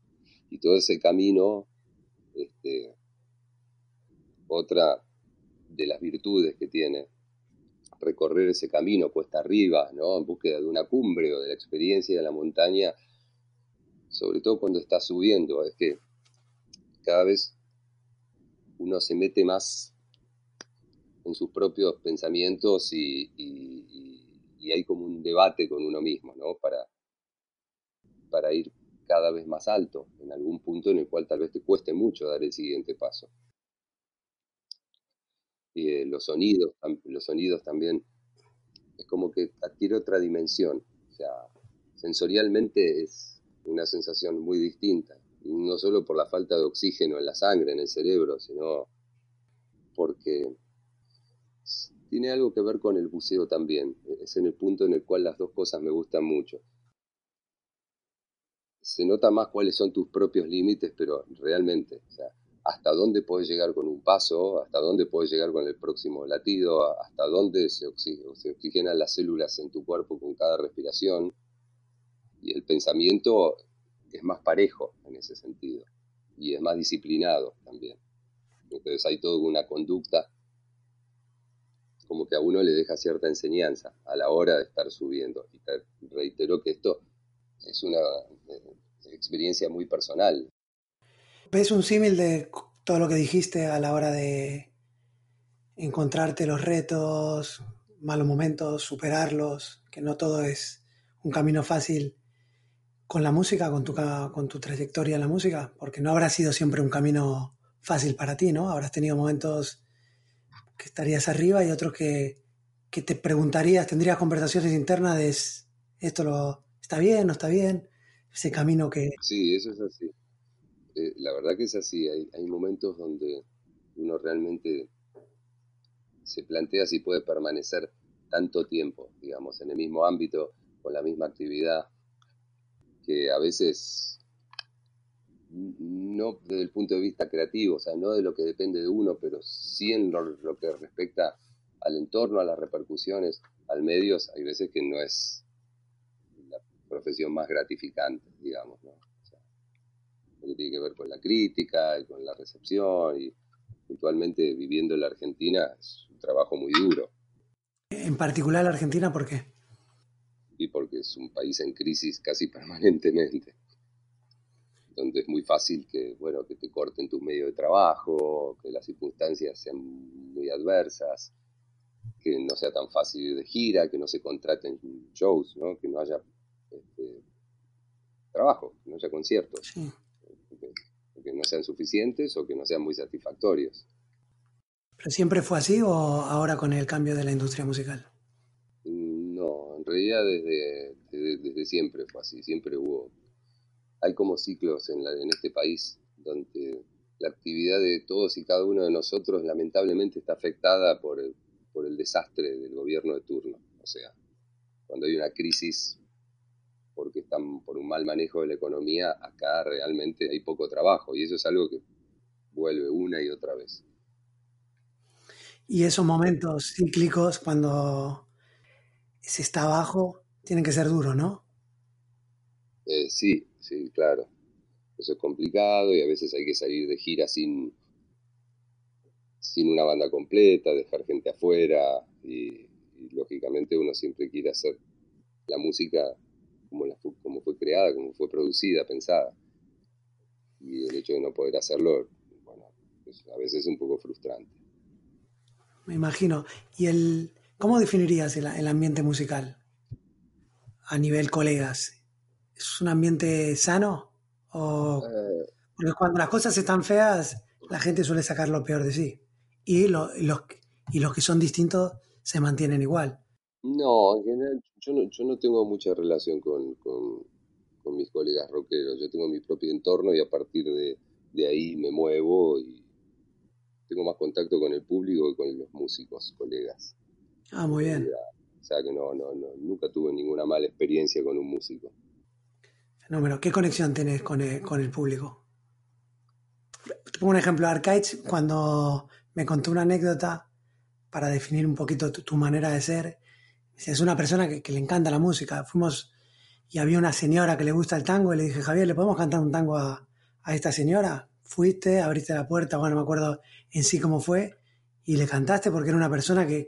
[SPEAKER 1] Y todo ese camino, este, otra de las virtudes que tiene recorrer ese camino cuesta arriba, ¿no? En búsqueda de una cumbre o de la experiencia de la montaña, sobre todo cuando está subiendo, es que cada vez uno se mete más en sus propios pensamientos y, y- y- hay como un debate con uno mismo, ¿no? Para, para ir cada vez más alto, en algún punto en el cual tal vez te cueste mucho dar el siguiente paso. Y eh, los sonidos, los sonidos también, es como que adquiere otra dimensión. O sea, sensorialmente es una sensación muy distinta. No solo por la falta de oxígeno en la sangre, en el cerebro, sino porque tiene algo que ver con el buceo también. Es en el punto en el cual las dos cosas me gustan mucho. Se nota más cuáles son tus propios límites, pero realmente, o sea, hasta dónde puedes llegar con un paso, hasta dónde puedes llegar con el próximo latido, hasta dónde se, oxi- se oxigenan las células en tu cuerpo con cada respiración. Y el pensamiento es más parejo en ese sentido y es más disciplinado también. Entonces hay toda una conducta como que a uno le deja cierta enseñanza a la hora de estar subiendo. Y te reitero que esto es una eh, experiencia muy personal.
[SPEAKER 5] ¿Ves un símil de todo lo que dijiste a la hora de encontrarte los retos, malos momentos, superarlos, que no todo es un camino fácil con la música, con tu, con tu trayectoria en la música? Porque no habrá sido siempre un camino fácil para ti, ¿no? Habrás tenido momentos que estarías arriba y otros que, que te preguntarías, tendrías conversaciones internas de "¿Es- esto lo, está bien, no está bien, ese camino que...
[SPEAKER 1] Sí, eso es así. Eh, la verdad que es así. Hay, hay momentos donde uno realmente se plantea si puede permanecer tanto tiempo, digamos, en el mismo ámbito, con la misma actividad, que a veces no desde el punto de vista creativo, o sea, no de lo que depende de uno, pero sí en lo, lo que respecta al entorno, a las repercusiones, al medios, hay veces que no es la profesión más gratificante, digamos, ¿no? Lo que tiene que ver con la crítica y con la recepción y puntualmente viviendo en la Argentina es un trabajo muy duro
[SPEAKER 5] En particular la Argentina, ¿por qué?
[SPEAKER 1] y porque es un país en crisis casi permanentemente donde es muy fácil que bueno que te corten tus medios de trabajo que las circunstancias sean muy adversas que no sea tan fácil ir de gira que no se contraten shows ¿no? que no haya este, trabajo que no haya conciertos
[SPEAKER 5] Sí.
[SPEAKER 1] Que, no sean suficientes o que no sean muy satisfactorios
[SPEAKER 5] ¿Pero siempre fue así o ahora con el cambio de la industria musical?
[SPEAKER 1] No, en realidad desde, desde, desde siempre fue así, siempre hubo. Hay como ciclos en, la, en este país donde la actividad de todos y cada uno de nosotros lamentablemente está afectada por el, por el desastre del gobierno de turno. O sea, cuando hay una crisis porque están por un mal manejo de la economía, acá realmente hay poco trabajo y eso es algo que vuelve una y otra vez.
[SPEAKER 5] Y esos momentos cíclicos cuando se está abajo tienen que ser duros, ¿no?
[SPEAKER 1] Eh, sí, sí, claro. Eso es complicado y a veces hay que salir de gira sin, sin una banda completa, dejar gente afuera y, y lógicamente uno siempre quiere hacer la música como, la, como fue creada, como fue producida, pensada. Y el hecho de no poder hacerlo, bueno, pues a veces es un poco frustrante.
[SPEAKER 5] Me imagino. ¿Y el cómo definirías el, el ambiente musical a nivel colegas? ¿Es un ambiente sano? ¿O
[SPEAKER 1] Eh,
[SPEAKER 5] porque cuando las cosas están feas, la gente suele sacar lo peor de sí? Y, lo- los, y los que son distintos se mantienen igual.
[SPEAKER 1] No, en general, yo no, yo no tengo mucha relación con, con, con mis colegas rockeros. Yo tengo mi propio entorno y a partir de, de ahí me muevo y tengo más contacto con el público que con los músicos, colegas.
[SPEAKER 5] Ah, muy bien.
[SPEAKER 1] O sea que no, no, no, nunca tuve ninguna mala experiencia con un músico.
[SPEAKER 5] Fenómeno. ¿Qué conexión tenés con el, con el público? Te pongo un ejemplo. Arcades, cuando me contó una anécdota para definir un poquito tu, tu manera de ser, es una persona que, que le encanta la música. Fuimos y había una señora que le gusta el tango y le dije, Javier, ¿le podemos cantar un tango a, a esta señora? Fuiste, abriste la puerta, bueno, no me acuerdo en sí cómo fue, y le cantaste porque era una persona que,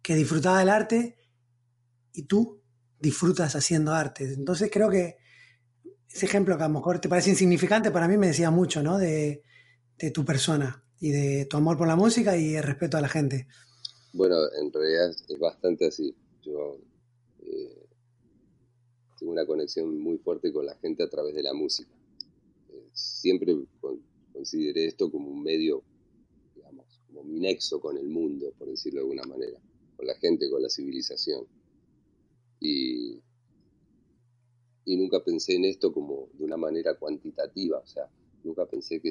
[SPEAKER 5] que disfrutaba del arte y tú disfrutas haciendo arte. Entonces creo que ese ejemplo que a lo mejor te parece insignificante, para mí me decía mucho, ¿no? De, de tu persona y de tu amor por la música y el respeto a la gente.
[SPEAKER 1] Bueno, en realidad es bastante así. Eh, tengo una conexión muy fuerte con la gente a través de la música. Eh, siempre con- consideré esto como un medio, digamos, como mi nexo con el mundo, por decirlo de alguna manera, con la gente, con la civilización. Y, y nunca pensé en esto como de una manera cuantitativa, o sea, nunca pensé que,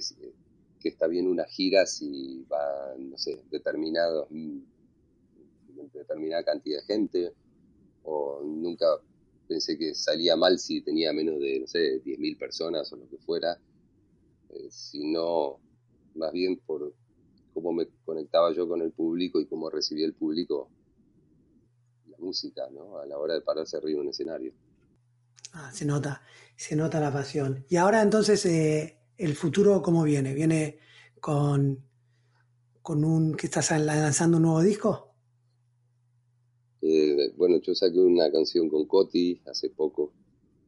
[SPEAKER 1] que está bien una gira si va, no sé, determinados determinada cantidad de gente, o nunca pensé que salía mal si tenía menos de, no sé, 10.000 personas o lo que fuera, eh, sino más bien por cómo me conectaba yo con el público y cómo recibía el público la música, ¿no? A la hora de pararse arriba en un escenario.
[SPEAKER 5] Ah, se nota, se nota la pasión. Y ahora entonces, eh, ¿el futuro cómo viene? ¿Viene con, con un que estás lanzando un nuevo disco?
[SPEAKER 1] Eh, bueno, yo saqué una canción con Coti hace poco,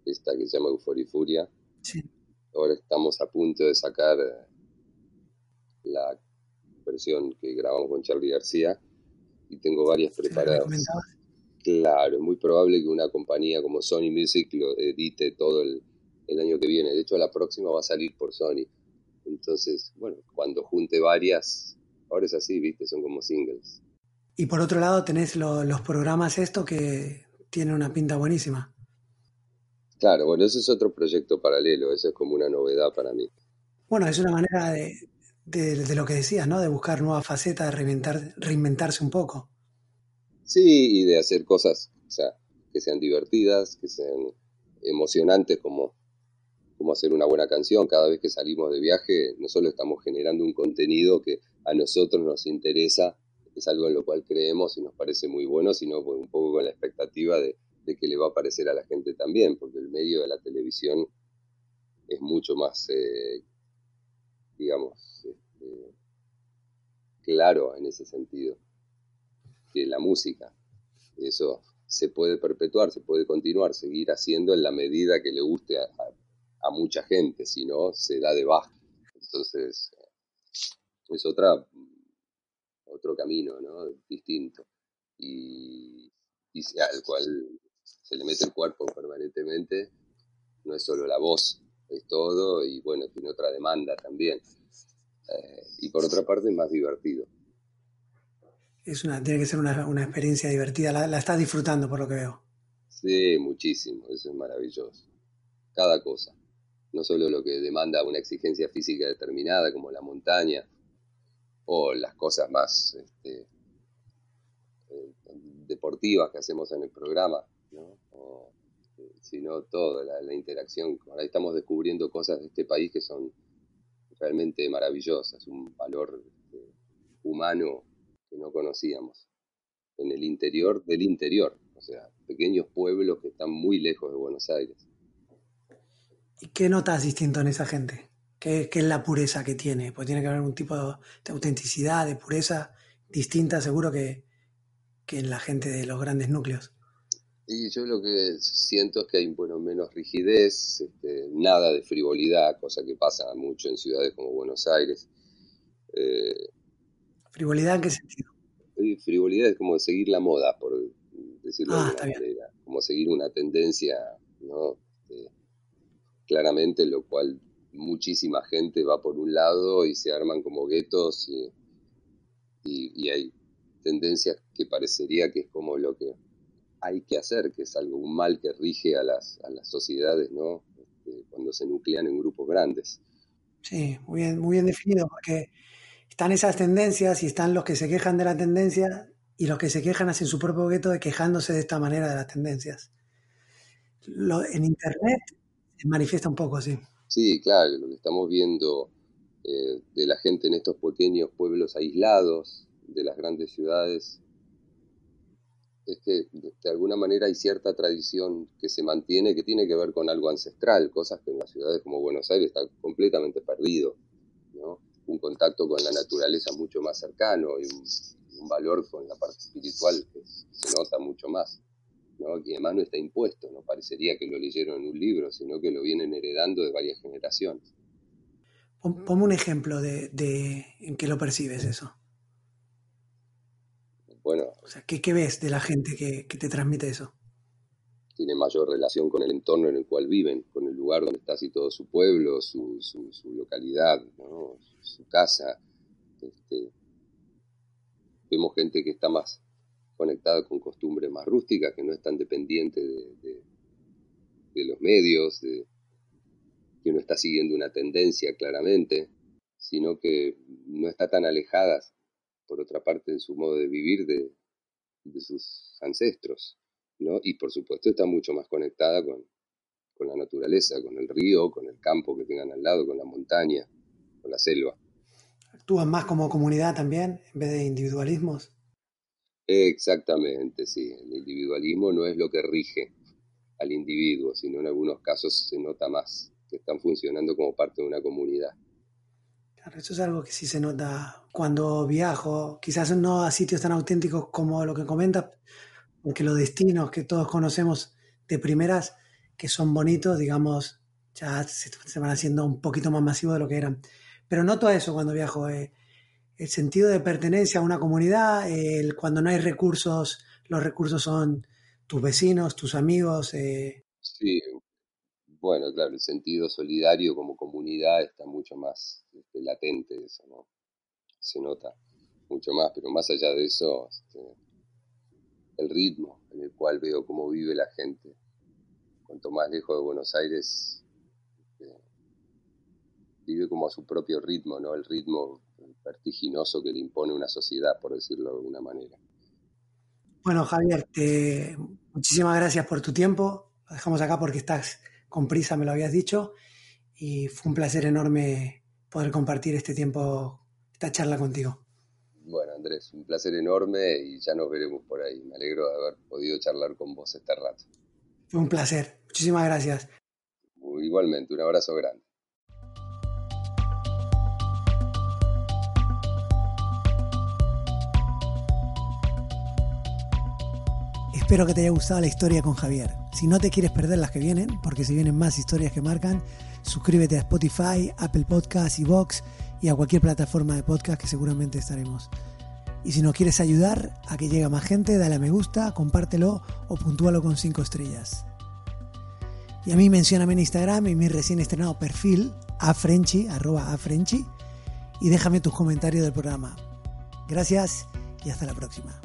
[SPEAKER 1] esta que se llama Euforia y Furia.
[SPEAKER 5] Sí.
[SPEAKER 1] Ahora estamos a punto de sacar eh, la versión que grabamos con Charlie García y tengo varias preparadas. Claro, es muy probable que una compañía como Sony Music lo edite todo el, el año que viene. De hecho, la próxima va a salir por Sony. Entonces, bueno, cuando junte varias, ahora es así, viste, son como singles.
[SPEAKER 5] Y por otro lado tenés lo- los programas esto que tienen una pinta buenísima.
[SPEAKER 1] Claro, bueno, ese es otro proyecto paralelo, eso es como una novedad para mí.
[SPEAKER 5] Bueno, es una manera de, de, de lo que decías, ¿no? De buscar nuevas facetas, de reinventar, reinventarse un poco.
[SPEAKER 1] Sí, y de hacer cosas, o sea, que sean divertidas, que sean emocionantes, como, como hacer una buena canción. Cada vez que salimos de viaje, no solo estamos generando un contenido que a nosotros nos interesa, es algo en lo cual creemos y nos parece muy bueno, sino pues, un poco con la expectativa de, que le va a parecer a la gente también, porque el medio de la televisión es mucho más, eh, digamos, este, claro en ese sentido que la música. Eso se puede perpetuar, se puede continuar, seguir haciendo en la medida que le guste a, a- mucha gente, si no, se da de baja. Entonces, es otra, otro camino, ¿no? Distinto. Y, y al cual se le mete el cuerpo permanentemente, no es solo la voz, es todo, y bueno, tiene otra demanda también. Eh, y por otra parte es más divertido.
[SPEAKER 5] Es una, tiene que ser una, una experiencia divertida. La, la estás disfrutando por lo que veo.
[SPEAKER 1] Sí, muchísimo, eso es maravilloso. Cada cosa. No solo lo que demanda una exigencia física determinada, como la montaña, o las cosas más este, eh, deportivas que hacemos en el programa, ¿no? Eh, sino todo, la, la interacción. Ahora estamos descubriendo cosas de este país que son realmente maravillosas, un valor este, humano que no conocíamos en el interior del interior, o sea, pequeños pueblos que están muy lejos de Buenos Aires.
[SPEAKER 5] ¿Y qué notas distinto en esa gente? ¿Qué, qué es la pureza que tiene? Pues tiene que haber un tipo de autenticidad, de pureza distinta seguro que, que en la gente de los grandes núcleos.
[SPEAKER 1] Y yo lo que siento es que hay bueno, menos rigidez, este, nada de frivolidad, cosa que pasa mucho en ciudades como Buenos Aires. Eh,
[SPEAKER 5] ¿Frivolidad en qué sentido?
[SPEAKER 1] frivolidad es como seguir la moda, por decirlo
[SPEAKER 5] Ah,
[SPEAKER 1] de alguna
[SPEAKER 5] bien.
[SPEAKER 1] manera, como seguir una tendencia, ¿no? Este, claramente, lo cual muchísima gente va por un lado y se arman como guetos y, y- hay tendencias que parecería que es como lo que hay que hacer, que es algo, un mal que rige a las, a las sociedades, ¿no? Este, cuando se nuclean en grupos grandes.
[SPEAKER 5] Sí, muy bien, muy bien definido, porque están esas tendencias y están los que se quejan de la tendencia y los que se quejan hacen su propio gueto de quejándose de esta manera de las tendencias. En Internet se manifiesta un poco así.
[SPEAKER 1] Sí, claro, lo que estamos viendo eh, de la gente en estos pequeños pueblos aislados de las grandes ciudades es que de, alguna manera hay cierta tradición que se mantiene que tiene que ver con algo ancestral, cosas que en las ciudades como Buenos Aires está completamente perdido, ¿no? Un contacto con la naturaleza mucho más cercano y un, un valor con la parte espiritual que se nota mucho más. ¿No? Y además no está impuesto, no parecería que lo leyeron en un libro, sino que lo vienen heredando de varias generaciones.
[SPEAKER 5] Pon- Ponme un ejemplo de, de en qué lo percibes eso.
[SPEAKER 1] Bueno,
[SPEAKER 5] O sea, ¿qué, qué ves de la gente que, que te transmite eso?
[SPEAKER 1] tiene mayor relación con el entorno en el cual viven, con el lugar donde está situado su pueblo, su, su, su localidad, ¿no? su, su casa. Este, vemos gente que está más conectada con costumbres más rústicas, que no es tan dependiente de, de- los medios, de, que no está siguiendo una tendencia claramente, sino que no está tan alejada, por otra parte, en su modo de vivir de, de sus ancestros. ¿no? Y por supuesto está mucho más conectada con, con la naturaleza, con el río, con el campo que tengan al lado, con la montaña, con la selva.
[SPEAKER 5] ¿Actúan más como comunidad también en vez de individualismos?
[SPEAKER 1] Exactamente, sí. El individualismo no es lo que rige al individuo, sino en algunos casos se nota más que están funcionando como parte de una comunidad.
[SPEAKER 5] Claro, eso es algo que sí se nota cuando viajo, quizás no a sitios tan auténticos como lo que comentas, porque los destinos que todos conocemos de primeras, que son bonitos, digamos, ya se, van haciendo un poquito más masivos de lo que eran. Pero noto eso cuando viajo, eh, el sentido de pertenencia a una comunidad, el, cuando no hay recursos, los recursos son tus vecinos, tus amigos, eh,
[SPEAKER 1] Sí, bueno, claro, el sentido solidario como comunidad está mucho más este, latente, eso, ¿no? Se nota mucho más, pero más allá de eso, este, el ritmo en el cual veo cómo vive la gente. Cuanto más lejos de Buenos Aires, este, vive como a su propio ritmo, ¿no? El ritmo vertiginoso que le impone una sociedad, por decirlo de alguna manera.
[SPEAKER 5] Bueno, Javier, te- muchísimas gracias por tu tiempo. Lo dejamos acá porque estás con prisa, me lo habías dicho. Y fue un placer enorme poder compartir este tiempo, esta charla contigo.
[SPEAKER 1] Bueno, Andrés, un placer enorme y ya nos veremos por ahí. Me alegro de haber podido charlar con vos este rato.
[SPEAKER 5] Fue un placer. Muchísimas gracias.
[SPEAKER 1] Igualmente, un abrazo grande.
[SPEAKER 5] Espero que te haya gustado la historia con Javier. Si no te quieres perder las que vienen, porque se vienen más historias que marcan, suscríbete a Spotify, Apple Podcasts y Vox y a cualquier plataforma de podcast que seguramente estaremos. Y si nos quieres ayudar a que llegue más gente, dale a me gusta, compártelo o puntúalo con 5 estrellas. Y a mí mencióname en Instagram en mi recién estrenado perfil, afrenchi, arroba afrenchi, y déjame tus comentarios del programa. Gracias y hasta la próxima.